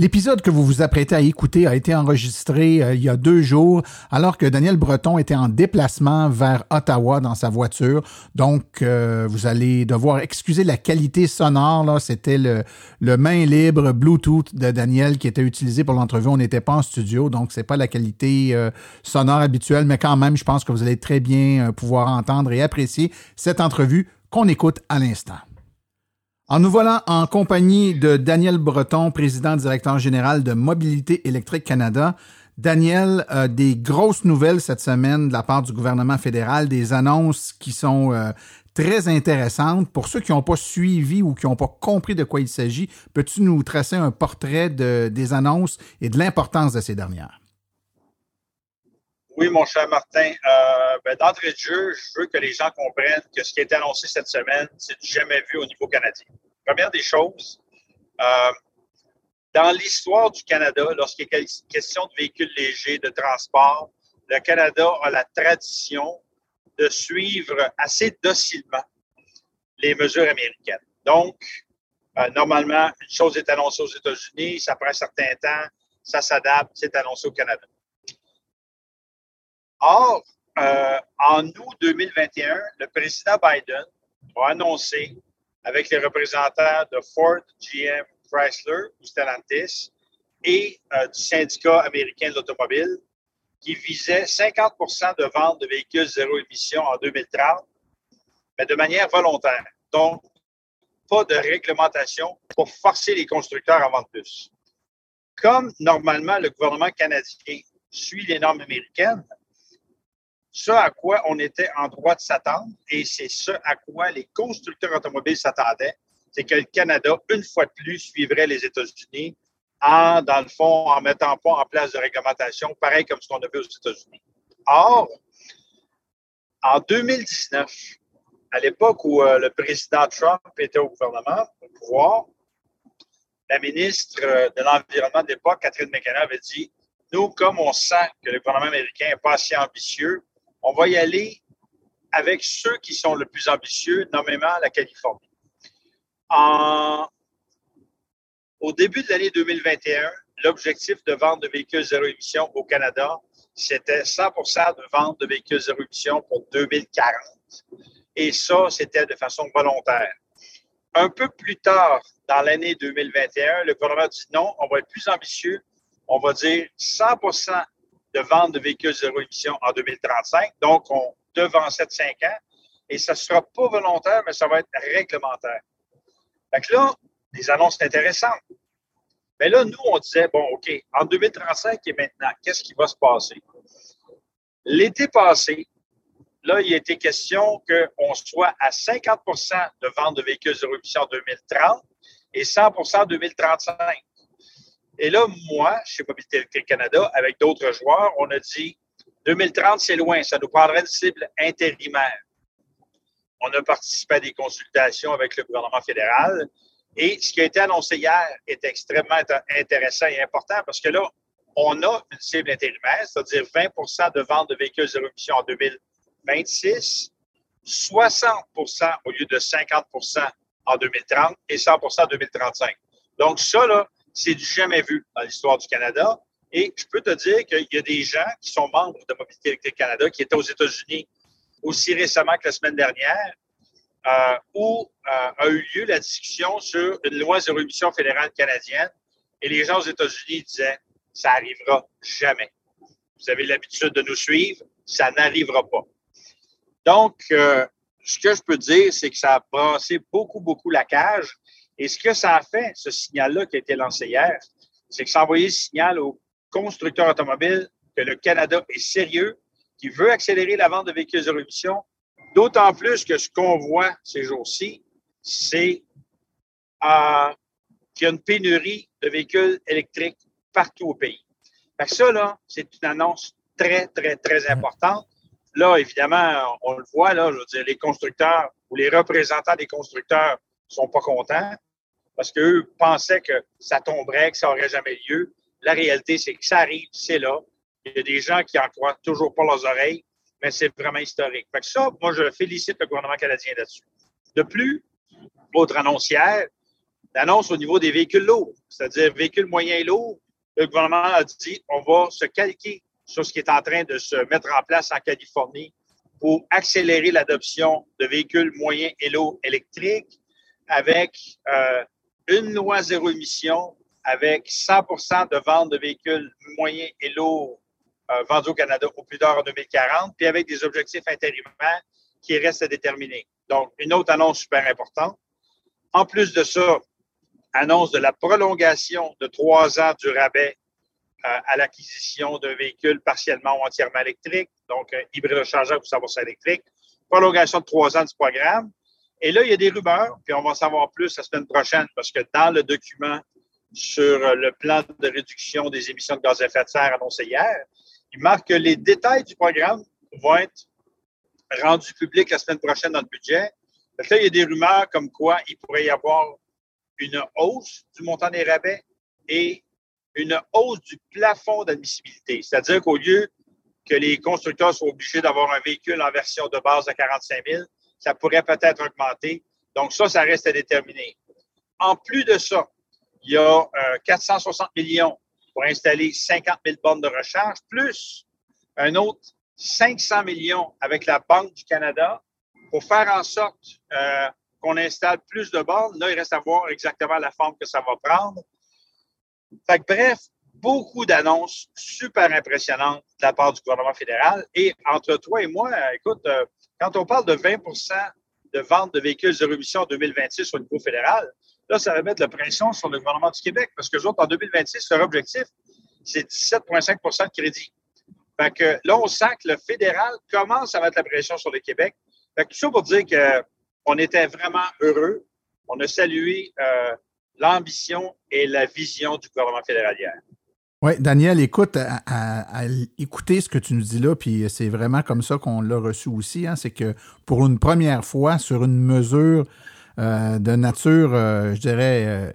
L'épisode que vous vous apprêtez à écouter a été enregistré euh, il y a deux jours alors que Daniel Breton était en déplacement vers Ottawa dans sa voiture. Donc, euh, vous allez devoir excuser la qualité sonore. Là, C'était le, main libre Bluetooth de Daniel qui était utilisé pour l'entrevue. On n'était pas en studio, donc c'est pas la qualité euh, sonore habituelle, mais quand même, je pense que vous allez très bien pouvoir entendre et apprécier cette entrevue qu'on écoute à l'instant. En nous voilà en compagnie de Daniel Breton, président directeur général de Mobilité électrique Canada. Daniel, euh, des grosses nouvelles cette semaine de la part du gouvernement fédéral, des annonces qui sont euh, très intéressantes. Pour ceux qui n'ont pas suivi ou qui n'ont pas compris de quoi il s'agit, peux-tu nous tracer un portrait de, des annonces et de l'importance de ces dernières? Oui, mon cher Martin. Euh, ben, D'entrée de jeu, je veux que les gens comprennent que ce qui été annoncé cette semaine, c'est jamais vu au niveau canadien. Première des choses, euh, dans l'histoire du Canada, lorsqu'il est question de véhicules légers, de transport, le Canada a la tradition de suivre assez docilement les mesures américaines. Donc, euh, normalement, une chose est annoncée aux États-Unis, ça prend un certain temps, ça s'adapte, c'est annoncé au Canada. Or, euh, en août 2021, le président Biden a annoncé, avec les représentants de Ford, GM, Chrysler ou Stellantis et euh, du syndicat américain de l'automobile, qui visait 50% de ventes de véhicules zéro émission en 2030, mais de manière volontaire. Donc, pas de réglementation pour forcer les constructeurs à vendre plus. Comme normalement le gouvernement canadien suit les normes américaines, ce à quoi on était en droit de s'attendre, et c'est ce à quoi les constructeurs automobiles s'attendaient, c'est que le Canada, une fois de plus, suivrait les États-Unis en, dans le fond, en mettant pas en place de réglementation, pareil comme ce qu'on a aux États-Unis. Or, en 2019, à l'époque où euh, le président Trump était au gouvernement, au pouvoir, la ministre euh, de l'Environnement de l'époque, Catherine McKenna, avait dit Nous, comme on sent que le gouvernement américain n'est pas assez ambitieux, on va y aller avec ceux qui sont le plus ambitieux, nommément la Californie. Au début de l'année 2021, l'objectif de vente de véhicules zéro émission au Canada, c'était 100% de vente de véhicules zéro émission pour 2040. Et ça, c'était de façon volontaire. Un peu plus tard, dans l'année 2021, le gouvernement dit non, on va être plus ambitieux. On va dire 100 de vente de véhicules zéro émission en 2035. Donc, on devançait de 5 ans. Et ça ne sera pas volontaire, mais ça va être réglementaire. Fait que là, les annonces intéressantes. Mais là, nous, on disait, bon, OK, en 2035 et maintenant, qu'est-ce qui va se passer? L'été passé, là, il a été question qu'on soit à 50% de vente de véhicules zéro émission en 2030 et 100% en 2035. Et là, moi, chez Mobilité Canada, avec d'autres joueurs, on a dit 2030, c'est loin, ça nous prendrait une cible intérimaire. On a participé à des consultations avec le gouvernement fédéral. Et ce qui a été annoncé hier est extrêmement intéressant et important parce que là, on a une cible intérimaire, c'est-à-dire 20% de vente de véhicules zéro émission en 2026, 60% au lieu de 50% en 2030 et 100% en 2035. Donc, ça, là, c'est du jamais vu dans l'histoire du Canada. Et je peux te dire qu'il y a des gens qui sont membres de Mobilité électrique Canada qui étaient aux États-Unis aussi récemment que la semaine dernière, euh, où euh, a eu lieu la discussion sur une loi zéro émission fédérale canadienne. Et les gens aux États-Unis disaient, ça n'arrivera jamais. Vous avez l'habitude de nous suivre, ça n'arrivera pas. Donc, euh, ce que je peux dire, c'est que ça a brassé beaucoup, beaucoup la cage. Et ce que ça a fait, ce signal-là qui a été lancé hier, c'est que ça a envoyé le signal aux constructeurs automobiles que le Canada est sérieux, qu'il veut accélérer la vente de véhicules zéro émission, d'autant plus que ce qu'on voit ces jours-ci, c'est euh, qu'il y a une pénurie de véhicules électriques partout au pays. Fait que ça, là, c'est une annonce très, très, très importante. Là, évidemment, on le voit, là, je veux dire, les constructeurs ou les représentants des constructeurs sont pas contents parce qu'eux pensaient que ça tomberait, que ça n'aurait jamais lieu. La réalité, c'est que ça arrive, c'est là. Il y a des gens qui en croient toujours pas leurs oreilles, mais c'est vraiment historique. Fait ça, moi, je félicite le gouvernement canadien là-dessus. De plus, autre annoncière, l'annonce au niveau des véhicules lourds, c'est-à-dire véhicules moyens et lourds, le gouvernement a dit on va se calquer sur ce qui est en train de se mettre en place en Californie pour accélérer l'adoption de véhicules moyens et lourds électriques avec euh, une loi zéro émission, avec 100% de vente de véhicules moyens et lourds euh, vendus au Canada au plus tard en 2040, puis avec des objectifs intérimaires qui restent à déterminer. Donc, une autre annonce super importante. En plus de ça, annonce de la prolongation de trois ans du rabais euh, à l'acquisition d'un véhicule partiellement ou entièrement électrique, donc un hybride rechargeable ou 100 électrique. Prolongation de trois ans du programme. Et là, il y a des rumeurs, puis on va en savoir plus la semaine prochaine, parce que dans le document sur le plan de réduction des émissions de gaz à effet de serre annoncé hier, il marque que les détails du programme vont être rendus publics la semaine prochaine dans le budget. là, il y a des rumeurs comme quoi il pourrait y avoir une hausse du montant des rabais et une hausse du plafond d'admissibilité. C'est-à-dire qu'au lieu que les constructeurs soient obligés d'avoir un véhicule en version de base à 45 000, ça pourrait peut-être augmenter. Donc ça, ça reste à déterminer. En plus de ça, il y a 460 euh, millions pour installer 50 000 bornes de recharge, plus un autre 500 millions avec la Banque du Canada pour faire en sorte euh, qu'on installe plus de bornes. Là, il reste à voir exactement la forme que ça va prendre. Fait que, bref, beaucoup d'annonces super impressionnantes de la part du gouvernement fédéral. Et entre toi et moi, écoute, euh, quand on parle de 20% de vente de véhicules zéro émission en 2026 au niveau fédéral, là, ça va mettre la pression sur le gouvernement du Québec parce que autres, en 2026, leur objectif, c'est 17,5% de crédit. Fait que là, on sent que le fédéral commence à mettre la pression sur le Québec. Fait que tout ça pour dire qu'on était vraiment heureux. On a salué euh, l'ambition et la vision du gouvernement fédéral hier. Oui, Daniel, écoute, à, écouter ce que tu nous dis là, puis c'est vraiment comme ça qu'on l'a reçu aussi, hein, c'est que pour une première fois, sur une mesure euh, de nature, euh, je dirais,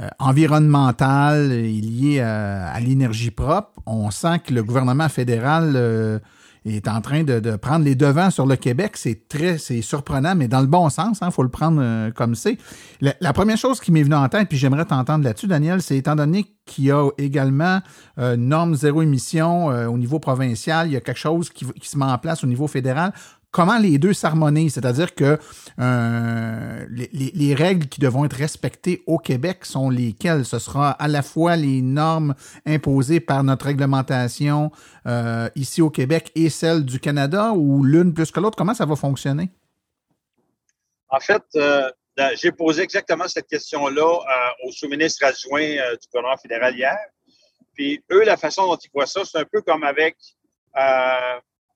euh, environnementale liée à l'énergie propre, on sent que le gouvernement fédéral est en train de, prendre les devants sur le Québec. C'est très, c'est surprenant, mais dans le bon sens, il hein, faut le prendre euh, comme c'est. La, première chose qui m'est venue en tête, puis j'aimerais t'entendre là-dessus, Daniel, c'est étant donné qu'il y a également euh, normes zéro émission euh, au niveau provincial, il y a quelque chose qui se met en place au niveau fédéral comment les deux s'harmonisent, c'est-à-dire que euh, les, règles qui devront être respectées au Québec sont lesquelles? Ce sera à la fois les normes imposées par notre réglementation euh, ici au Québec et celles du Canada ou l'une plus que l'autre? Comment ça va fonctionner? En fait, euh, j'ai posé exactement cette question-là au sous-ministre adjoint du gouvernement fédéral hier. Puis eux, la façon dont ils voient ça, c'est un peu comme avec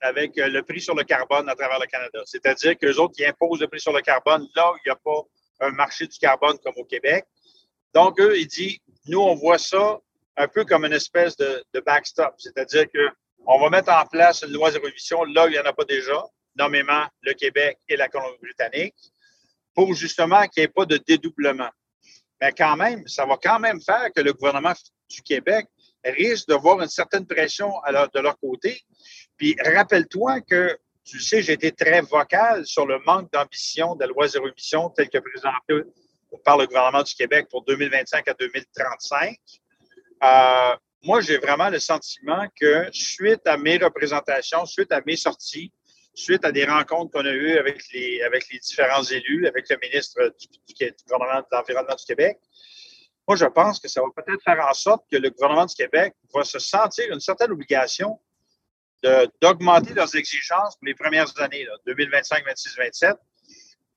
avec euh, le prix sur le carbone à travers le Canada. C'est-à-dire que les autres, ils imposent le prix sur le carbone là où il n'y a pas un marché du carbone comme au Québec. Donc, eux, ils disent, nous, on voit ça un peu comme une espèce de, backstop. C'est-à-dire qu'on va mettre en place une loi zéro émission là où il n'y en a pas déjà, nommément le Québec et la Colombie-Britannique, pour justement qu'il n'y ait pas de dédoublement. Mais quand même, ça va quand même faire que le gouvernement du Québec risque de voir une certaine pression de leur côté puis rappelle-toi que, tu sais, j'ai été très vocal sur le manque d'ambition de la loi zéro émission telle que présentée par le gouvernement du Québec pour 2025 à 2035. Euh, moi, j'ai vraiment le sentiment que suite à mes représentations, suite à mes sorties, suite à des rencontres qu'on a eues avec les, avec les différents élus, avec le ministre du, du gouvernement de l'Environnement du Québec, moi, je pense que ça va peut-être faire en sorte que le gouvernement du Québec va se sentir une certaine obligation d'augmenter leurs exigences pour les premières années, 2025, 26, 27,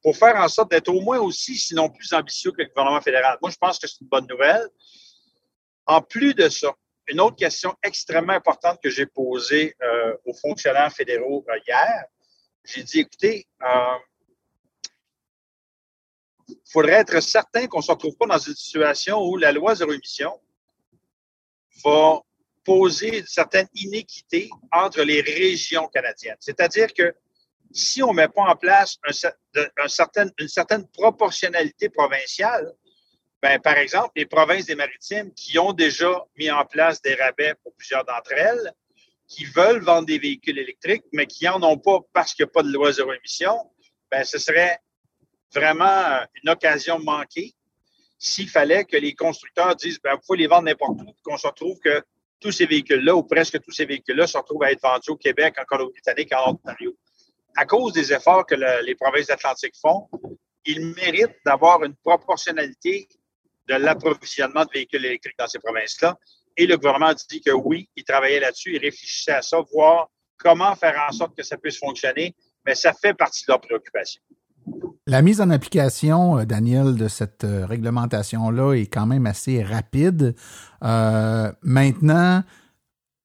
pour faire en sorte d'être au moins aussi, sinon plus ambitieux que le gouvernement fédéral. Moi, je pense que c'est une bonne nouvelle. En plus de ça, une autre question extrêmement importante que j'ai posée euh, aux fonctionnaires fédéraux euh, hier, j'ai dit, écoutez, il faudrait être certain qu'on ne se retrouve pas dans une situation où la loi zéro émission va poser une certaine inéquité entre les régions canadiennes. C'est-à-dire que si on ne met pas en place un, certain, une certaine proportionnalité provinciale, ben, par exemple, les provinces des maritimes qui ont déjà mis en place des rabais pour plusieurs d'entre elles, qui veulent vendre des véhicules électriques, mais qui n'en ont pas parce qu'il n'y a pas de loi zéro émission, ben, ce serait vraiment une occasion manquée s'il fallait que les constructeurs disent, ben, vous pouvez les vendre n'importe où, qu'on se retrouve que tous ces véhicules-là, ou presque tous ces véhicules-là, se retrouvent à être vendus au Québec, en Colombie-Britannique, en Ontario. À cause des efforts que les provinces d'Atlantique font, ils méritent d'avoir une proportionnalité de l'approvisionnement de véhicules électriques dans ces provinces-là. Et le gouvernement dit que oui, il travaillait là-dessus, il réfléchissait à ça, voir comment faire en sorte que ça puisse fonctionner, mais ça fait partie de leur préoccupation. La mise en application, euh, Daniel, de cette euh, réglementation-là est quand même assez rapide. Euh, maintenant,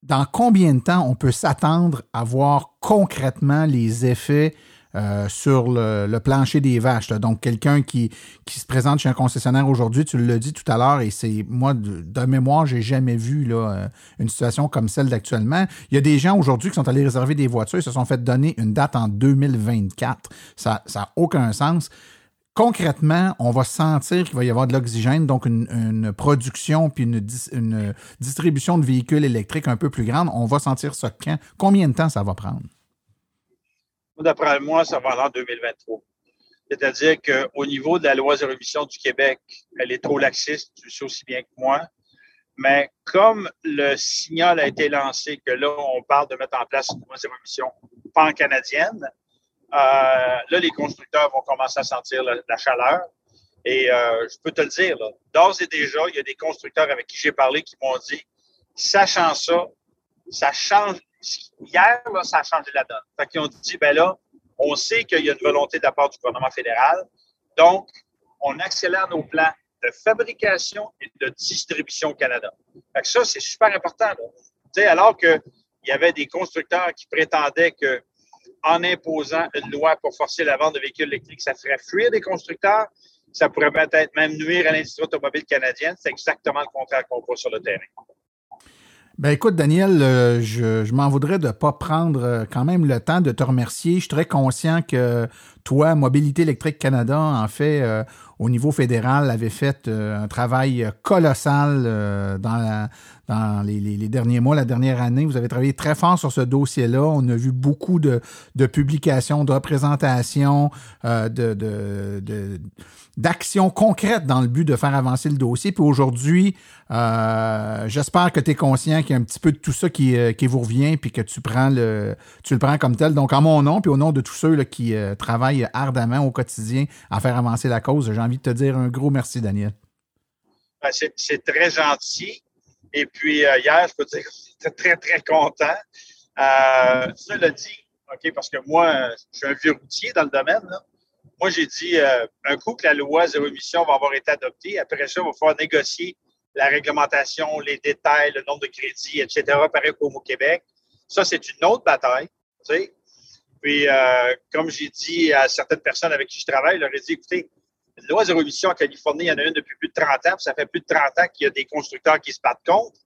dans combien de temps on peut s'attendre à voir concrètement les effets euh, sur le, plancher des vaches. Donc, quelqu'un qui, qui se présente chez un concessionnaire aujourd'hui, tu l'as dit tout à l'heure, et c'est moi, de, de mémoire, j'ai jamais vu là, euh, une situation comme celle d'actuellement. Il y a des gens aujourd'hui qui sont allés réserver des voitures, ils se sont fait donner une date en 2024. Ça n'a aucun sens concrètement, on va sentir qu'il va y avoir de l'oxygène, donc une, production puis une, une, distribution de véhicules électriques un peu plus grande. On va sentir ça quand? Combien de temps ça va prendre? D'après moi, ça va en 2023. C'est-à-dire qu'au niveau de la loi zéro émission du Québec, elle est trop laxiste, tu sais aussi bien que moi. Mais comme le signal a été lancé que là, on parle de mettre en place une loi zéro émission pan-canadienne, euh, là, les constructeurs vont commencer à sentir la, chaleur. Et euh, je peux te le dire, d'ores et déjà, il y a des constructeurs avec qui j'ai parlé qui m'ont dit, sachant ça, ça change hier, ça a changé la donne. Fait qu'ils ont dit, ben là, on sait qu'il y a une volonté de la part du gouvernement fédéral. Donc, on accélère nos plans de fabrication et de distribution au Canada. Ça, c'est super important. Alors qu'il y avait des constructeurs qui prétendaient que en imposant une loi pour forcer la vente de véhicules électriques, ça ferait fuir des constructeurs, ça pourrait peut-être même nuire à l'industrie automobile canadienne. C'est exactement le contraire qu'on voit sur le terrain. Ben écoute, Daniel, euh, je, je m'en voudrais de pas prendre euh, quand même le temps de te remercier. Je suis très conscient que toi, Mobilité électrique Canada, en fait, euh, au niveau fédéral, avait fait un travail colossal dans, dans les, les, derniers mois, la dernière année. Vous avez travaillé très fort sur ce dossier-là. On a vu beaucoup de, de publications, de représentations, de, de, de d'actions concrètes dans le but de faire avancer le dossier. Puis aujourd'hui, euh, j'espère que tu es conscient qu'il y a un petit peu de tout ça qui, euh, qui vous revient puis que tu prends le tu le prends comme tel. Donc, en mon nom puis au nom de tous ceux là, qui euh, travaillent ardemment au quotidien à faire avancer la cause, j'ai envie de te dire un gros merci, Daniel. Ben, c'est très gentil. Et puis, hier, je peux dire que j'étais très, très content. cela dit, OK, parce que moi, je suis un vieux routier dans le domaine. Moi, j'ai dit, euh, un coup que la loi zéro émission va avoir été adoptée, après ça, il va falloir négocier la réglementation, les détails, le nombre de crédits, etc., pareil comme au Québec. Ça, c'est une autre bataille. Puis, euh, comme j'ai dit à certaines personnes avec qui je travaille, je leur ai dit, écoutez, la loi zéro émission en Californie, il y en a une depuis plus de 30 ans, puis ça fait plus de 30 ans qu'il y a des constructeurs qui se battent contre.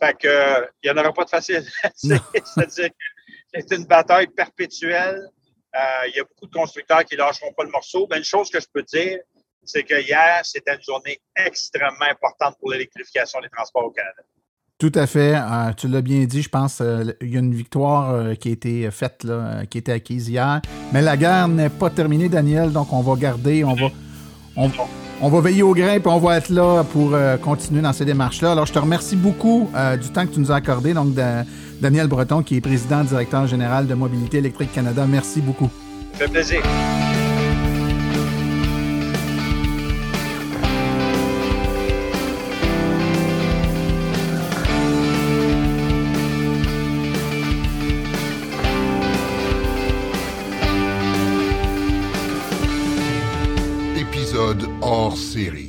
Fait que, euh, il n'y en aura pas de facile. C'est-à-dire que c'est une bataille perpétuelle. Euh, il y a beaucoup de constructeurs qui ne lâcheront pas le morceau. Mais une chose que je peux dire, c'est que hier, c'était une journée extrêmement importante pour l'électrification des transports au Canada. Tout à fait. Euh, tu l'as bien dit, je pense euh, il y a une victoire qui a été faite, là, qui a été acquise hier. Mais la guerre n'est pas terminée, Daniel, donc on va garder, on va, on, va veiller au grain, et on va être là pour continuer dans ces démarches-là. Alors, je te remercie beaucoup du temps que tu nous as accordé. Donc, Daniel Breton, qui est président directeur général de Mobilité électrique Canada. Merci beaucoup. Ça fait plaisir. series.